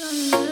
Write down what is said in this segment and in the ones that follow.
嗯。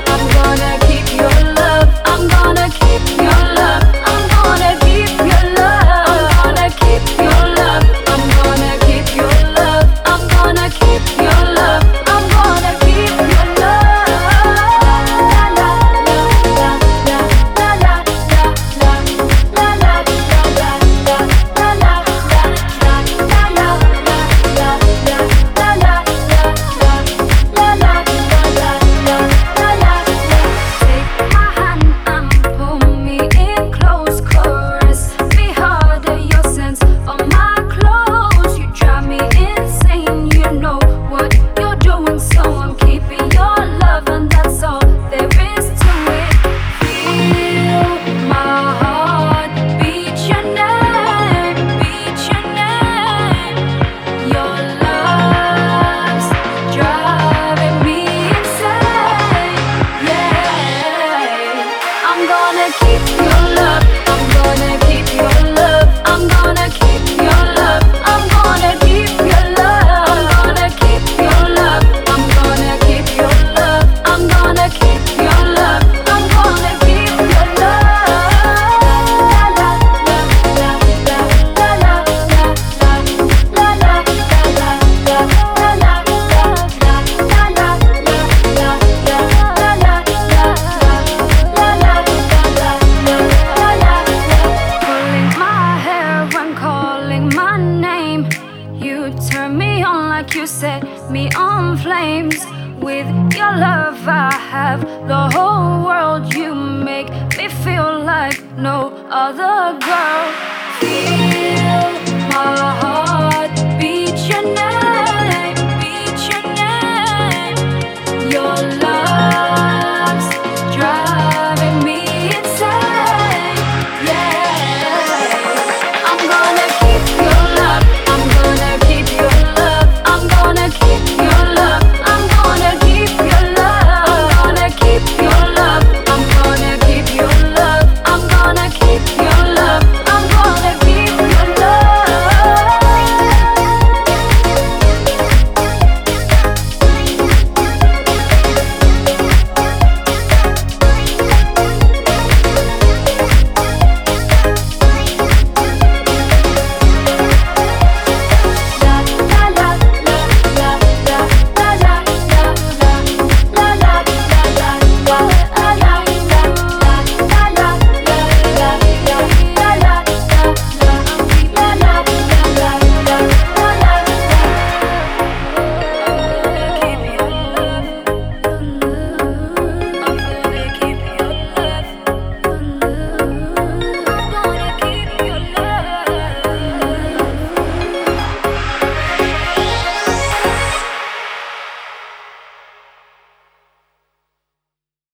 your love I have the whole world. You make me feel like no other girl.